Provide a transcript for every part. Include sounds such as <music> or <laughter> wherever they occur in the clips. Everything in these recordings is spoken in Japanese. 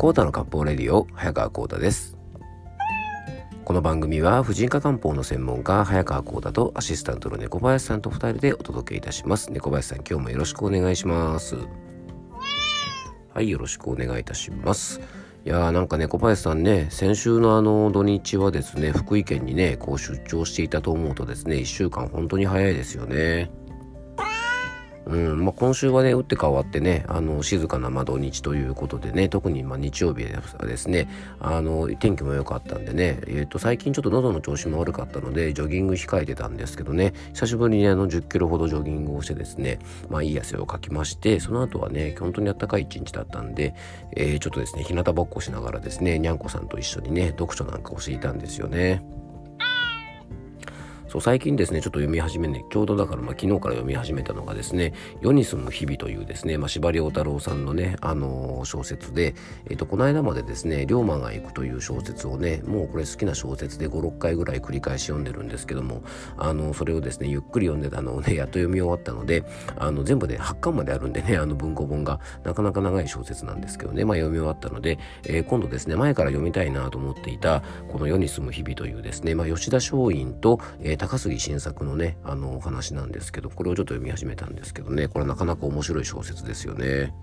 コータの漢方レディオ早川コータです。この番組は婦人科漢方の専門家早川コータとアシスタントの猫林さんと二人でお届けいたします。猫林さん今日もよろしくお願いします。はいよろしくお願いいたします。いやーなんかね小林さんね先週のあの土日はですね福井県にねこう出張していたと思うとですね1週間本当に早いですよね。うんまあ、今週はね打って変わってねあの静かな、ま土日ということでね特にま日曜日はですねあの天気も良かったんでね、えー、と最近ちょっと喉の調子も悪かったのでジョギング控えてたんですけどね久しぶりにあの10キロほどジョギングをしてですねまあいい汗をかきましてその後はね本当にあったかい一日だったんで、えー、ちょっとですね日向ぼっこしながらですねにゃんこさんと一緒にね読書なんかをしていたんですよね。そう最近ですねちょっと読み始めねちょうどだからまあ昨日から読み始めたのがですね「世に住む日々」というですね、まあ、司馬太郎さんのね、あのー、小説で、えっ、とこの間までですね「龍馬が行く」という小説をねもうこれ好きな小説で56回ぐらい繰り返し読んでるんですけどもあのそれをですねゆっくり読んでたのをねやっと読み終わったのであの全部で8巻まであるんでねあの文庫本がなかなか長い小説なんですけどねまあ読み終わったので、えー、今度ですね前から読みたいなと思っていたこの「世に住む日々」というですね、まあ、吉田松陰と、えー、高杉晋作のねあのお話なんですけどこれをちょっと読み始めたんですけどねこれなかなか面白い小説ですよね。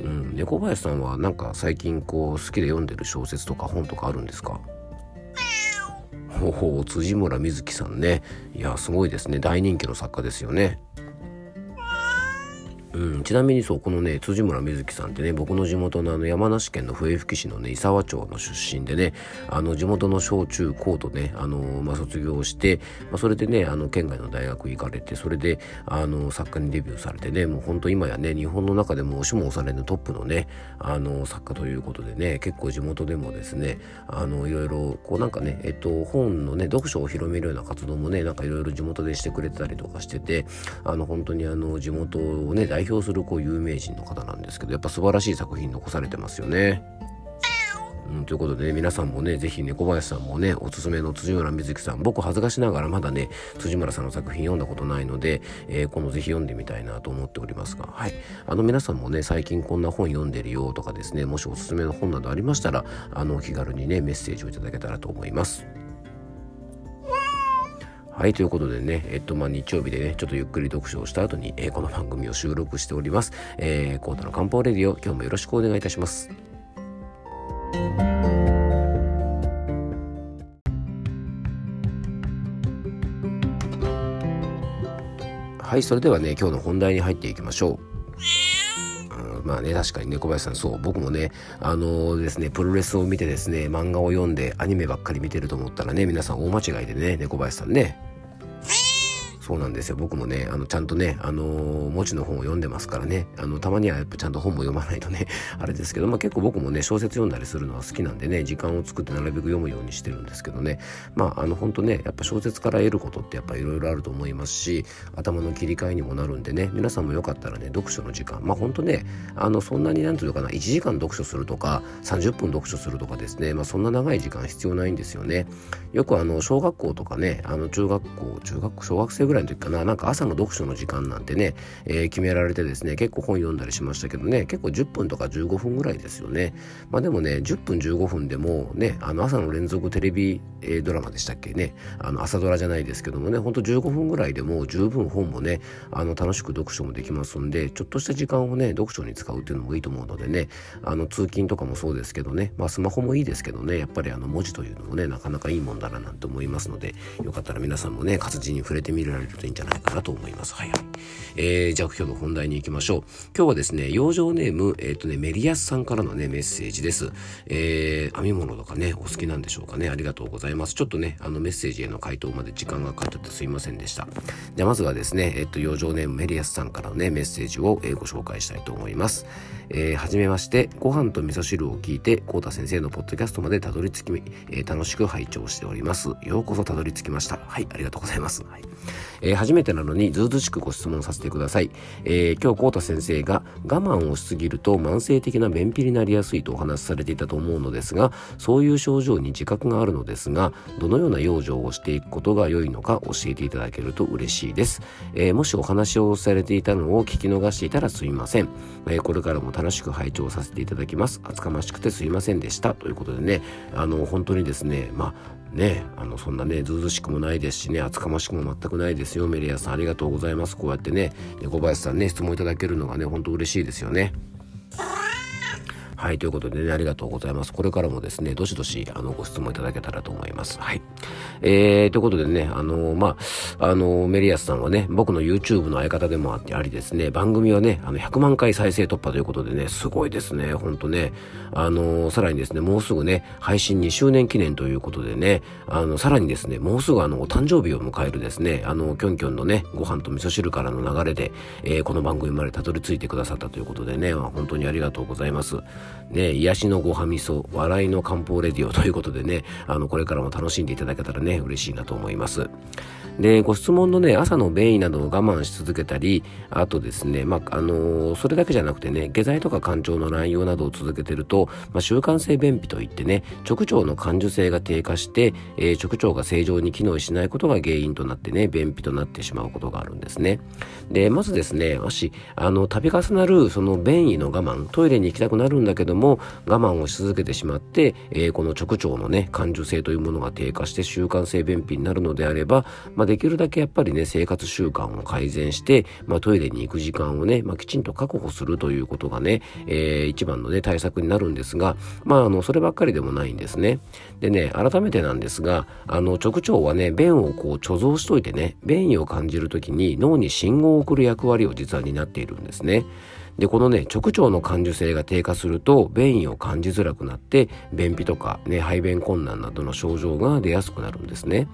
うん、猫林さんはなんか最近こう好きで読んでる小説とか本とかあるんですか？ほほう。辻村瑞希さんね。いやすごいですね。大人気の作家ですよね。うん、ちなみにそうこのね辻村瑞希さんってね僕の地元のあの山梨県の笛吹市のね伊沢町の出身でねあの地元の小中高とねあの、まあ、卒業して、まあ、それでねあの県外の大学行かれてそれであの作家にデビューされてねもうほんと今やね日本の中でも押しも押されぬトップのねあの作家ということでね結構地元でもですねあのいろいろこうなんかねえっと本のね読書を広めるような活動もねなんかいろいろ地元でしてくれてたりとかしててあの本当にあの地元をね代代表するこう有名人の方なんですけどやっぱ素晴らしい作品残されてますよね。うん、ということで、ね、皆さんもね、ぜひ猫林さんもね、おすすめの辻村瑞希さん、僕恥ずかしながらまだね、辻村さんの作品読んだことないので、えー、今度ぜひ読んでみたいなと思っておりますが、はい。あの皆さんもね、最近こんな本読んでるよとかですね、もしおすすめの本などありましたら、あの、お気軽にね、メッセージをいただけたらと思います。はい、ということでね、えっと、まあ、日曜日でね、ちょっとゆっくり読書をした後に、えー、この番組を収録しております。えー、コータの漢方レディオ、今日もよろしくお願いいたします。はい、それではね、今日の本題に入っていきましょう。まあね、確かにね、林さん、そう、僕もね、あのー、ですね、プロレスを見てですね、漫画を読んで、アニメばっかり見てると思ったらね、皆さん大間違いでね、猫林さんね、そうなんですよ。僕もねあのちゃんとねあの文字の本を読んでますからね。あのたまにはやっぱちゃんと本も読まないとね <laughs> あれですけど、まあ、結構僕もね小説読んだりするのは好きなんでね時間を作ってなるべく読むようにしてるんですけどね。まああの本当ねやっぱ小説から得ることってやっぱいろいろあると思いますし頭の切り替えにもなるんでね皆さんもよかったらね読書の時間。まあ本当ねあのそんなになんていうかな1時間読書するとか30分読書するとかですね。まあそんな長い時間必要ないんですよね。よくあの小学校とかねあの中学校中学小学生ぐらいの時かななんか朝の読書の時間なんてね、えー、決められてですね、結構本読んだりしましたけどね、結構10分とか15分ぐらいですよね。まあでもね、10分15分でもね、あの朝の連続テレビ、えー、ドラマでしたっけね、あの朝ドラじゃないですけどもね、ほんと15分ぐらいでも十分本もね、あの楽しく読書もできますんで、ちょっとした時間をね、読書に使うっていうのもいいと思うのでね、あの通勤とかもそうですけどね、まあスマホもいいですけどね、やっぱりあの文字というのもね、なかなかいいもんだななんて思いますので、よかったら皆さんもね、活字に触れてみられるといいんじゃないかなと思います。はいはい。えー、じゃあ今日の本題に行きましょう。今日はですね、養生ネーム、えっ、ー、とね、メリアスさんからのね、メッセージです。えー、編み物とかね、お好きなんでしょうかね。ありがとうございます。ちょっとね、あのメッセージへの回答まで時間がかかっててすいませんでした。じゃあまずはですね、えっ、ー、と、養生ネームメリアスさんからのね、メッセージを、えー、ご紹介したいと思います。えー、はじめまして、ご飯と味噌汁を聞いて、コータ先生のポッドキャストまでたどり着き、えー、楽しく拝聴しております。ようこそたどり着きました。はい、ありがとうございます。はいえー、初めてなのにずうずしくご質問させてください。えー、今日、コータ先生が我慢をしすぎると慢性的な便秘になりやすいとお話しされていたと思うのですが、そういう症状に自覚があるのですが、どのような養生をしていくことが良いのか教えていただけると嬉しいです。えー、もしお話をされていたのを聞き逃していたらすいません。えー、これからも楽しく拝聴させていただきます。厚かましくてすいませんでした。ということでね、あの、本当にですね、まあ、ねあのそんなねずうずしくもないですしね厚かましくも全くないですよメリアさんありがとうございますこうやってね小林さんね質問いただけるのがねほんと嬉しいですよね。はい、ということでね、ありがとうございます。これからもですね、どしどし、あの、ご質問いただけたらと思います。はい。えー、ということでね、あの、まあ、あの、メリアスさんはね、僕の YouTube の相方でもあってありですね、番組はね、あの、100万回再生突破ということでね、すごいですね、ほんとね。あの、さらにですね、もうすぐね、配信2周年記念ということでね、あの、さらにですね、もうすぐあの、お誕生日を迎えるですね、あの、キョンキョンのね、ご飯と味噌汁からの流れで、えー、この番組までたどり着いてくださったということでね、まあ、本当にありがとうございます。ね、癒しのごはみそ、笑いの漢方レディオということでね、あの、これからも楽しんでいただけたらね、嬉しいなと思います。で、ご質問のね、朝の便意などを我慢し続けたり、あとですね、まあ、あのー、それだけじゃなくてね、下剤とか肝腸の乱用などを続けてると、まあ、習慣性便秘といってね、直腸の感受性が低下して、えー、直腸が正常に機能しないことが原因となってね、便秘となってしまうことがあるんですね。で、まずですね、もし、あの、度重なるその便意の我慢、トイレに行きたくなるんだけども、我慢をし続けてしまって、えー、この直腸のね、感受性というものが低下して習慣性便秘になるのであれば、まあまあ、できるだけやっぱりね、生活習慣を改善して、まあ、トイレに行く時間をね、まあ、きちんと確保するということがね、えー、一番のね、対策になるんですが、まあ、あの、そればっかりでもないんですね。でね、改めてなんですが、あの、直腸はね、便をこう貯蔵しといてね、便意を感じるときに脳に信号を送る役割を実は担っているんですね。で、このね、直腸の感受性が低下すると、便意を感じづらくなって、便秘とかね、排便困難などの症状が出やすくなるんですね。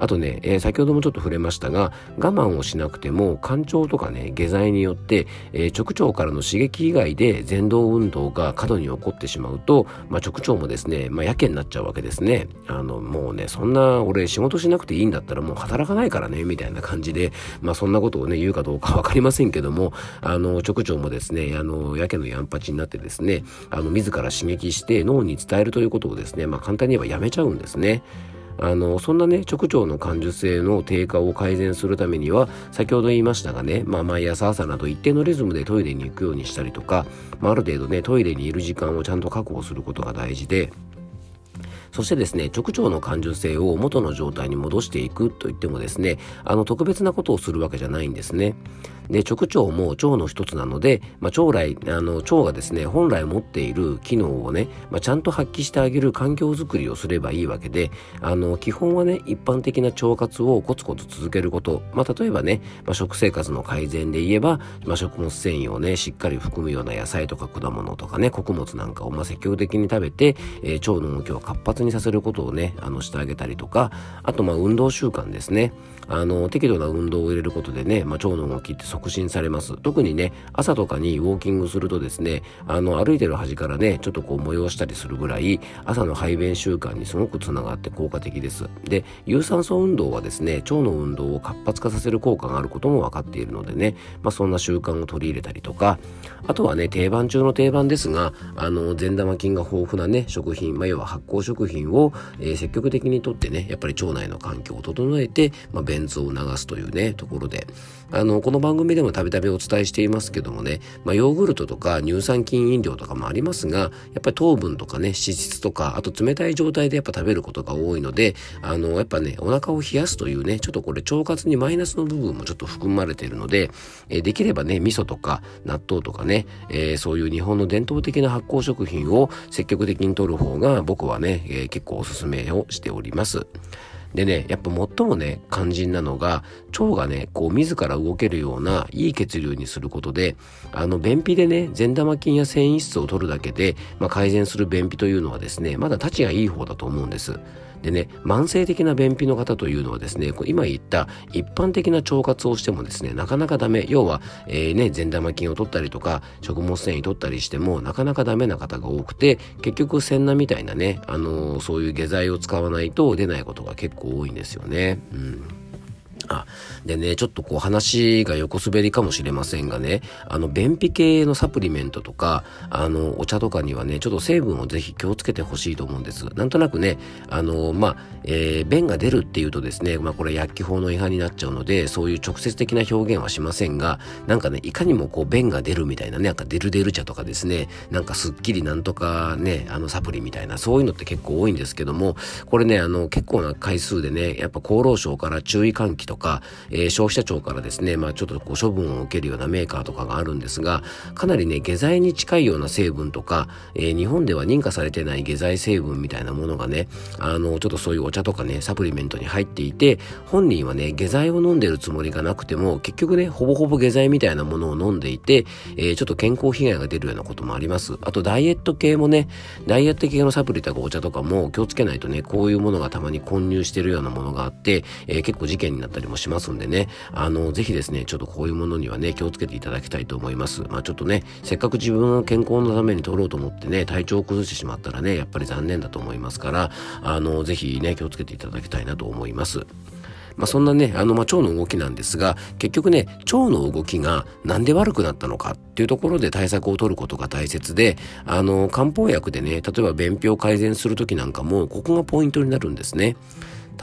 あとね、えー、先ほどもちょっと触れましたが、我慢をしなくても、肝腸とかね、下剤によって、えー、直腸からの刺激以外で前動運動が過度に起こってしまうと、まあ、直腸もですね、まあ、やけになっちゃうわけですね。あの、もうね、そんな、俺仕事しなくていいんだったらもう働かないからね、みたいな感じで、まあ、そんなことをね、言うかどうかわかりませんけども、あの、直腸もですね、あの、やけのやんぱちになってですね、あの、自ら刺激して脳に伝えるということをですね、まあ、簡単に言えばやめちゃうんですね。あのそんなね直腸の感受性の低下を改善するためには先ほど言いましたがね、まあ、毎朝朝など一定のリズムでトイレに行くようにしたりとか、まあ、ある程度ねトイレにいる時間をちゃんと確保することが大事でそしてですね、直腸の感受性を元の状態に戻していくと言ってもですね、あの特別なことをするわけじゃないんですね。で、直腸も腸の一つなので、まあ、腸来、あの、腸がですね、本来持っている機能をね、まあ、ちゃんと発揮してあげる環境づくりをすればいいわけで、あの、基本はね、一般的な腸活をコツコツ続けること、まあ、例えばね、まあ、食生活の改善で言えば、まあ、食物繊維をね、しっかり含むような野菜とか果物とかね、穀物なんかを、まあ、積極的に食べて、えー、腸の動きを活発にさせることをね、あの、してあげたりとか、あと、まあ、運動習慣ですね。あの、適度な運動を入れることでね、まあ、腸の動きって促進されます。特にね、朝とかにウォーキングするとですね、あの、歩いてる端からね、ちょっとこう催したりするぐらい、朝の排便習慣にすごくつながって効果的です。で、有酸素運動はですね、腸の運動を活発化させる効果があることも分かっているのでね、まあ、そんな習慣を取り入れたりとか、あとはね、定番中の定番ですが、あの、善玉菌が豊富なね、食品、まあ、要は発酵食品品を、えー、積極的にとってね、やっぱり腸内の環境を整えて、まあ、便通を促すというね、ところで、あの、この番組でもたびたびお伝えしていますけどもね、まあ、ヨーグルトとか乳酸菌飲料とかもありますが、やっぱり糖分とかね、脂質とか、あと冷たい状態でやっぱ食べることが多いので、あの、やっぱね、お腹を冷やすというね、ちょっとこれ腸活にマイナスの部分もちょっと含まれているので、えー、できればね、味噌とか納豆とかね、えー、そういう日本の伝統的な発酵食品を積極的に摂る方が僕はね、えー、結構おすすめをしております。でね、やっぱ最もね、肝心なのが、腸がね、こう自ら動けるようないい血流にすることで、あの、便秘でね、善玉菌や繊維質を取るだけで、まあ、改善する便秘というのはですね、まだ立ちがいい方だと思うんです。でね、慢性的な便秘の方というのはですね、今言った一般的な腸活をしてもですね、なかなかダメ。要は、えー、ね、善玉菌を取ったりとか、食物繊維取ったりしても、なかなかダメな方が多くて、結局、センナみたいなね、あのー、そういう下剤を使わないと出ないことが結構多いんですよね。うん。あ、でね、ちょっとこう話が横滑りかもしれませんがね、あの、便秘系のサプリメントとか、あの、お茶とかにはね、ちょっと成分をぜひ気をつけてほしいと思うんです。なんとなくね、あの、まあ、えー、便が出るっていうとですね、まあこれ薬機法の違反になっちゃうので、そういう直接的な表現はしませんが、なんかね、いかにもこう便が出るみたいなね、なんかデルデル茶とかですね、なんかすっきりなんとかね、あのサプリみたいな、そういうのって結構多いんですけども、これね、あの、結構な回数でね、やっぱ厚労省から注意喚起とか、かえー、消費者庁からですね、まあちょっとこう処分を受けるようなメーカーとかがあるんですが、かなりね、下剤に近いような成分とか、えー、日本では認可されてない下剤成分みたいなものがね、あの、ちょっとそういうお茶とかね、サプリメントに入っていて、本人はね、下剤を飲んでるつもりがなくても、結局ね、ほぼほぼ下剤みたいなものを飲んでいて、えー、ちょっと健康被害が出るようなこともあります。あと、ダイエット系もね、ダイエット系のサプリとかお茶とかも気をつけないとね、こういうものがたまに混入してるようなものがあって、えー、結構事件になったりもしますんでね、あの、ぜひですね、ちょっとこういうものにはね、気をつけていただきたいと思います。まあちょっとね、せっかく自分の健康のために取ろうと思ってね、体調を崩してしまったらね、やっぱり残念だと思いますから、あの、ぜひね、気をつけていただきたいなと思います。まあ、そんなね、あの、ま腸の動きなんですが、結局ね、腸の動きがなんで悪くなったのかっていうところで対策を取ることが大切で、あの、漢方薬でね、例えば便秘を改善するときなんかも、ここがポイントになるんですね。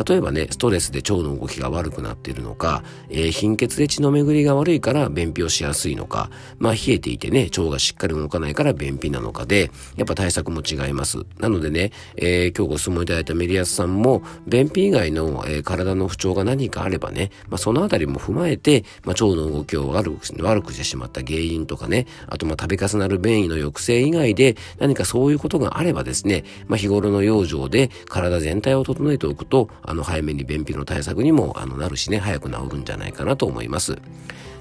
例えばね、ストレスで腸の動きが悪くなっているのか、えー、貧血で血の巡りが悪いから便秘をしやすいのか、まあ冷えていてね、腸がしっかり動かないから便秘なのかで、やっぱ対策も違います。なのでね、えー、今日ご質問いただいたメリアスさんも、便秘以外の、えー、体の不調が何かあればね、まあそのあたりも踏まえて、まあ腸の動きを悪く悪くしてしまった原因とかね、あとまあ度重なる便意の抑制以外で何かそういうことがあればですね、まあ日頃の養生で体全体を整えておくと、あの早めに便秘の対策にもあのなるしね早く治るんじゃないかなと思います。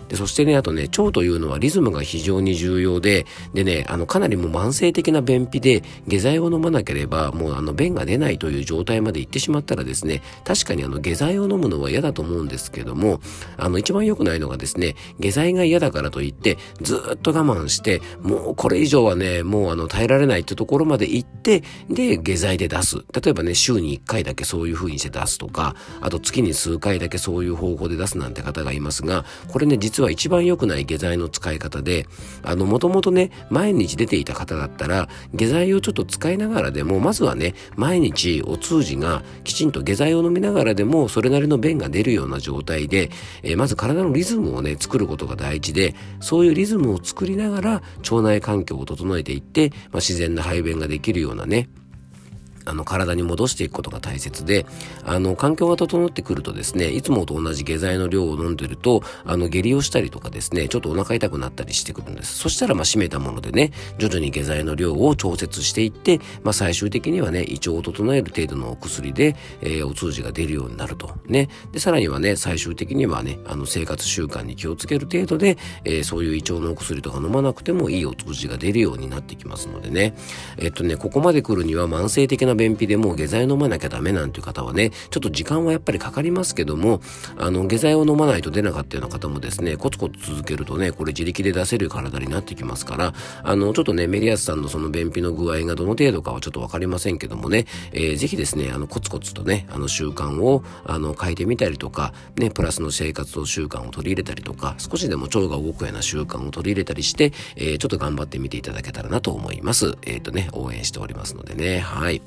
で、そしてね、あとね、腸というのはリズムが非常に重要で、でね、あの、かなりもう慢性的な便秘で、下剤を飲まなければ、もうあの、便が出ないという状態まで行ってしまったらですね、確かにあの、下剤を飲むのは嫌だと思うんですけども、あの、一番良くないのがですね、下剤が嫌だからといって、ずっと我慢して、もうこれ以上はね、もうあの、耐えられないってところまで行って、で、下剤で出す。例えばね、週に1回だけそういう風にして出すとか、あと月に数回だけそういう方法で出すなんて方がいますが、これね、実は一番良くない下剤の使い方で、あの、もともとね、毎日出ていた方だったら、下剤をちょっと使いながらでも、まずはね、毎日お通じがきちんと下剤を飲みながらでも、それなりの便が出るような状態で、えー、まず体のリズムをね、作ることが大事で、そういうリズムを作りながら、腸内環境を整えていって、まあ、自然な排便ができるようなね、あの、体に戻していくことが大切で、あの、環境が整ってくるとですね、いつもと同じ下剤の量を飲んでると、あの、下痢をしたりとかですね、ちょっとお腹痛くなったりしてくるんです。そしたら、まあ、締めたものでね、徐々に下剤の量を調節していって、まあ、最終的にはね、胃腸を整える程度のお薬で、えー、お通じが出るようになると。ね。で、さらにはね、最終的にはね、あの、生活習慣に気をつける程度で、えー、そういう胃腸のお薬とか飲まなくてもいいお通じが出るようになってきますのでね。えっとね、ここまで来るには慢性的な便秘でもう下剤飲まなきゃダメなんていう方はね、ちょっと時間はやっぱりかかりますけども、あの、下剤を飲まないと出なかったような方もですね、コツコツ続けるとね、これ自力で出せる体になってきますから、あの、ちょっとね、メリアスさんのその便秘の具合がどの程度かはちょっとわかりませんけどもね、えー、ぜひですね、あの、コツコツとね、あの、習慣を、あの、変えてみたりとか、ね、プラスの生活の習慣を取り入れたりとか、少しでも腸が動くような習慣を取り入れたりして、えー、ちょっと頑張ってみていただけたらなと思います。えっ、ー、とね、応援しておりますのでね、はい。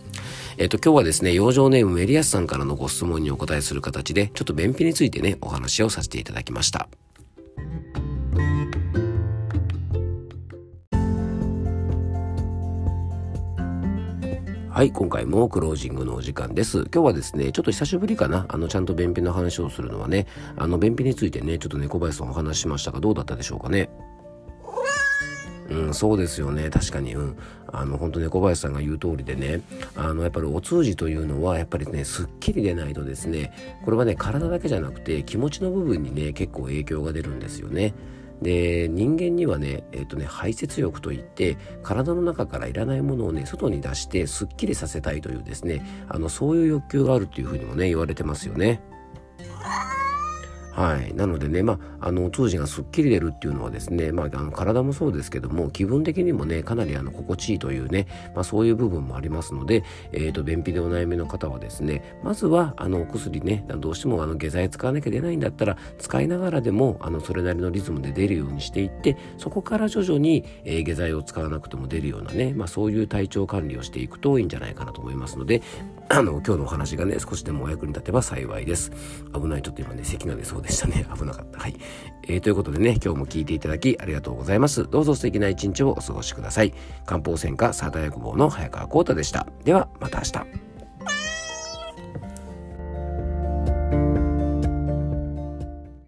えっ、と、今日はですね、養生ネームメリアスさんからのご質問にお答えする形で、ちょっと便秘についてね、お話をさせていただきました。はい、今回もクロージングのお時間です。今日はですね、ちょっと久しぶりかな、あの、ちゃんと便秘の話をするのはね、あの、便秘についてね、ちょっと猫林さんお話ししましたが、どうだったでしょうかね？ん、そうですよね確かに、うん、あの本当猫林さんが言う通りでねあのやっぱりお通じというのはやっぱりねすっきり出ないとですねこれはね体だけじゃなくて気持ちの部分にね結構影響が出るんですよね。で人間にはね,、えーとね排泄欲といって体の中からいらないものをね外に出してすっきりさせたいというですねあのそういう欲求があるというふうにもね言われてますよね。はい、なのでね、まあ、あの通じがすっきり出るっていうのはですね、まあ、あの体もそうですけども気分的にもねかなりあの心地いいというね、まあ、そういう部分もありますので、えーと、便秘でお悩みの方はですねまずはあのお薬ねどうしてもあの下剤使わなきゃ出ないんだったら使いながらでもあのそれなりのリズムで出るようにしていってそこから徐々に、えー、下剤を使わなくても出るようなね、まあ、そういう体調管理をしていくといいんじゃないかなと思いますのであの今日のお話がね少しでもお役に立てば幸いです。危ないちょっと今ね咳が出そうででしたね。危なかった。はい、えー、ということでね今日も聞いていただきありがとうございます。どうぞ素敵な一日をお過ごしください。漢方専科サータ薬房の早川浩太でした。ではまた明日。